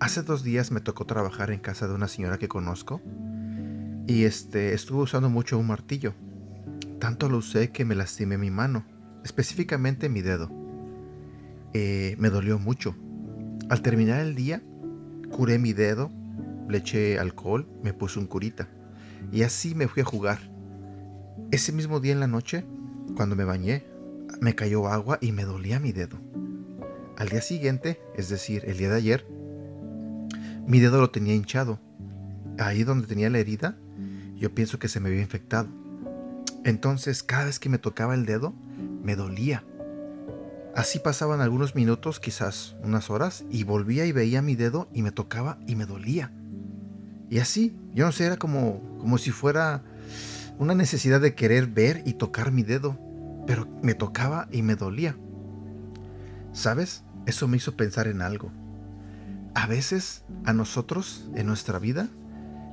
Hace dos días me tocó trabajar en casa de una señora que conozco y este, estuve usando mucho un martillo. Tanto lo usé que me lastimé mi mano, específicamente mi dedo. Eh, me dolió mucho. Al terminar el día, curé mi dedo, le eché alcohol, me puse un curita y así me fui a jugar. Ese mismo día en la noche, cuando me bañé, me cayó agua y me dolía mi dedo. Al día siguiente, es decir, el día de ayer, mi dedo lo tenía hinchado. Ahí donde tenía la herida, yo pienso que se me había infectado. Entonces, cada vez que me tocaba el dedo, me dolía. Así pasaban algunos minutos, quizás unas horas, y volvía y veía mi dedo y me tocaba y me dolía. Y así, yo no sé, era como, como si fuera una necesidad de querer ver y tocar mi dedo, pero me tocaba y me dolía. ¿Sabes? Eso me hizo pensar en algo. A veces a nosotros en nuestra vida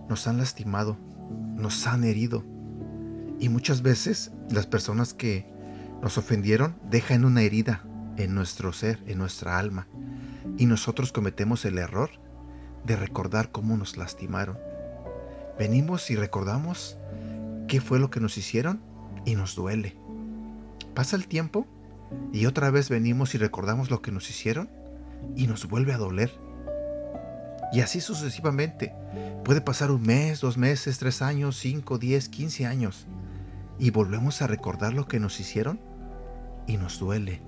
nos han lastimado, nos han herido. Y muchas veces las personas que nos ofendieron dejan una herida en nuestro ser, en nuestra alma. Y nosotros cometemos el error de recordar cómo nos lastimaron. Venimos y recordamos qué fue lo que nos hicieron y nos duele. Pasa el tiempo y otra vez venimos y recordamos lo que nos hicieron y nos vuelve a doler. Y así sucesivamente. Puede pasar un mes, dos meses, tres años, cinco, diez, quince años. Y volvemos a recordar lo que nos hicieron y nos duele.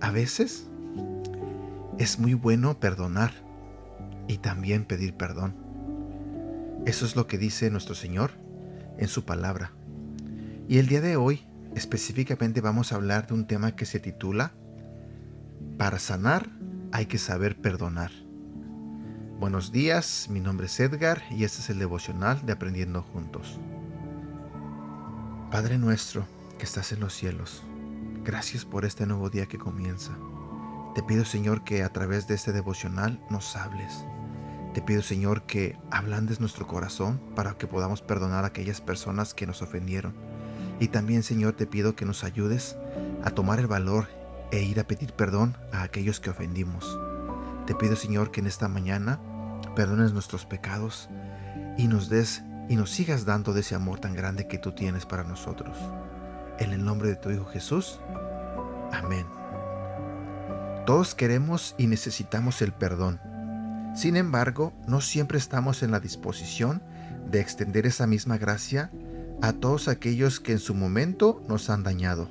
A veces es muy bueno perdonar y también pedir perdón. Eso es lo que dice nuestro Señor en su palabra. Y el día de hoy específicamente vamos a hablar de un tema que se titula Para sanar hay que saber perdonar. Buenos días, mi nombre es Edgar y este es el devocional de Aprendiendo Juntos. Padre nuestro que estás en los cielos, gracias por este nuevo día que comienza. Te pido Señor que a través de este devocional nos hables. Te pido Señor que ablandes nuestro corazón para que podamos perdonar a aquellas personas que nos ofendieron. Y también Señor te pido que nos ayudes a tomar el valor e ir a pedir perdón a aquellos que ofendimos. Te pido Señor que en esta mañana perdones nuestros pecados y nos des y nos sigas dando de ese amor tan grande que tú tienes para nosotros. En el nombre de tu Hijo Jesús. Amén. Todos queremos y necesitamos el perdón. Sin embargo, no siempre estamos en la disposición de extender esa misma gracia a todos aquellos que en su momento nos han dañado.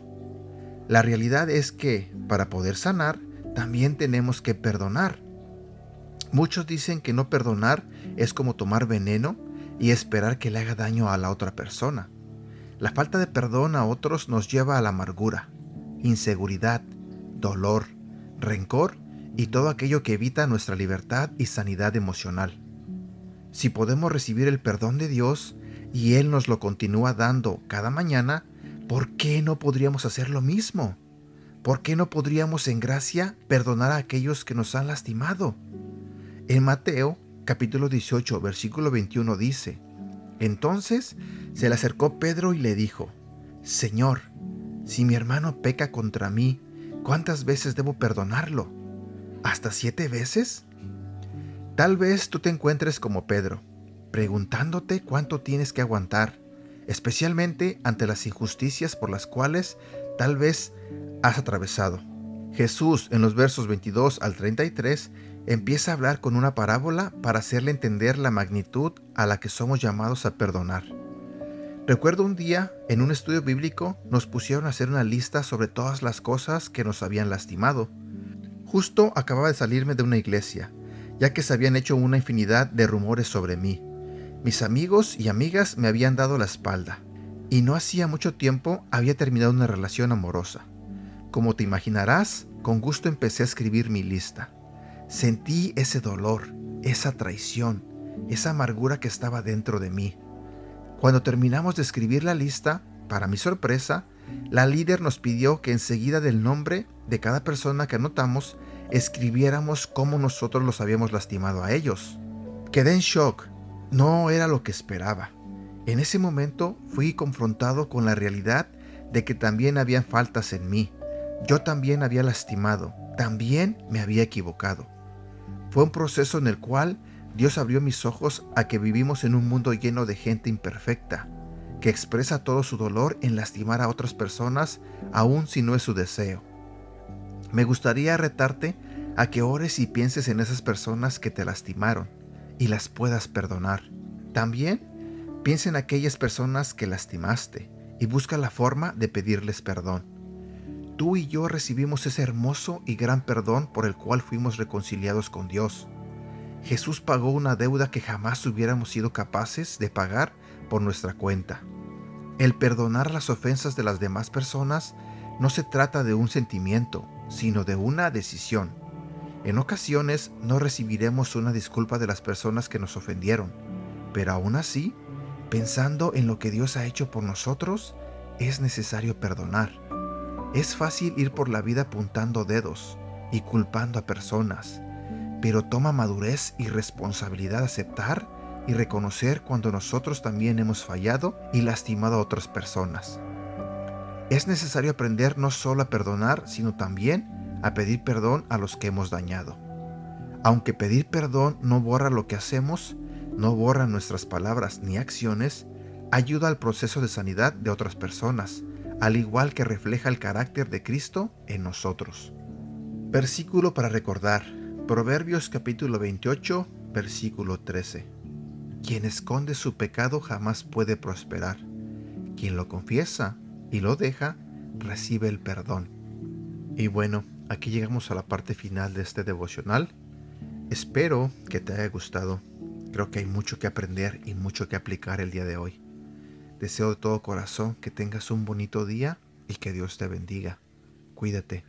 La realidad es que, para poder sanar, también tenemos que perdonar Muchos dicen que no perdonar es como tomar veneno y esperar que le haga daño a la otra persona. La falta de perdón a otros nos lleva a la amargura, inseguridad, dolor, rencor y todo aquello que evita nuestra libertad y sanidad emocional. Si podemos recibir el perdón de Dios y Él nos lo continúa dando cada mañana, ¿por qué no podríamos hacer lo mismo? ¿Por qué no podríamos en gracia perdonar a aquellos que nos han lastimado? En Mateo capítulo 18 versículo 21 dice, Entonces se le acercó Pedro y le dijo, Señor, si mi hermano peca contra mí, ¿cuántas veces debo perdonarlo? ¿Hasta siete veces? Tal vez tú te encuentres como Pedro, preguntándote cuánto tienes que aguantar, especialmente ante las injusticias por las cuales tal vez has atravesado. Jesús en los versos 22 al 33 empieza a hablar con una parábola para hacerle entender la magnitud a la que somos llamados a perdonar. Recuerdo un día, en un estudio bíblico, nos pusieron a hacer una lista sobre todas las cosas que nos habían lastimado. Justo acababa de salirme de una iglesia, ya que se habían hecho una infinidad de rumores sobre mí. Mis amigos y amigas me habían dado la espalda, y no hacía mucho tiempo había terminado una relación amorosa. Como te imaginarás, con gusto empecé a escribir mi lista. Sentí ese dolor, esa traición, esa amargura que estaba dentro de mí. Cuando terminamos de escribir la lista, para mi sorpresa, la líder nos pidió que enseguida del nombre de cada persona que anotamos, escribiéramos cómo nosotros los habíamos lastimado a ellos. Quedé en shock. No era lo que esperaba. En ese momento fui confrontado con la realidad de que también habían faltas en mí. Yo también había lastimado, también me había equivocado. Fue un proceso en el cual Dios abrió mis ojos a que vivimos en un mundo lleno de gente imperfecta, que expresa todo su dolor en lastimar a otras personas, aun si no es su deseo. Me gustaría retarte a que ores y pienses en esas personas que te lastimaron y las puedas perdonar. También piensa en aquellas personas que lastimaste y busca la forma de pedirles perdón. Tú y yo recibimos ese hermoso y gran perdón por el cual fuimos reconciliados con Dios. Jesús pagó una deuda que jamás hubiéramos sido capaces de pagar por nuestra cuenta. El perdonar las ofensas de las demás personas no se trata de un sentimiento, sino de una decisión. En ocasiones no recibiremos una disculpa de las personas que nos ofendieron, pero aún así, pensando en lo que Dios ha hecho por nosotros, es necesario perdonar. Es fácil ir por la vida apuntando dedos y culpando a personas, pero toma madurez y responsabilidad aceptar y reconocer cuando nosotros también hemos fallado y lastimado a otras personas. Es necesario aprender no solo a perdonar, sino también a pedir perdón a los que hemos dañado. Aunque pedir perdón no borra lo que hacemos, no borra nuestras palabras ni acciones, ayuda al proceso de sanidad de otras personas, al igual que refleja el carácter de Cristo en nosotros. Versículo para recordar. Proverbios capítulo 28, versículo 13. Quien esconde su pecado jamás puede prosperar. Quien lo confiesa y lo deja, recibe el perdón. Y bueno, aquí llegamos a la parte final de este devocional. Espero que te haya gustado. Creo que hay mucho que aprender y mucho que aplicar el día de hoy. Deseo de todo corazón que tengas un bonito día y que Dios te bendiga. Cuídate.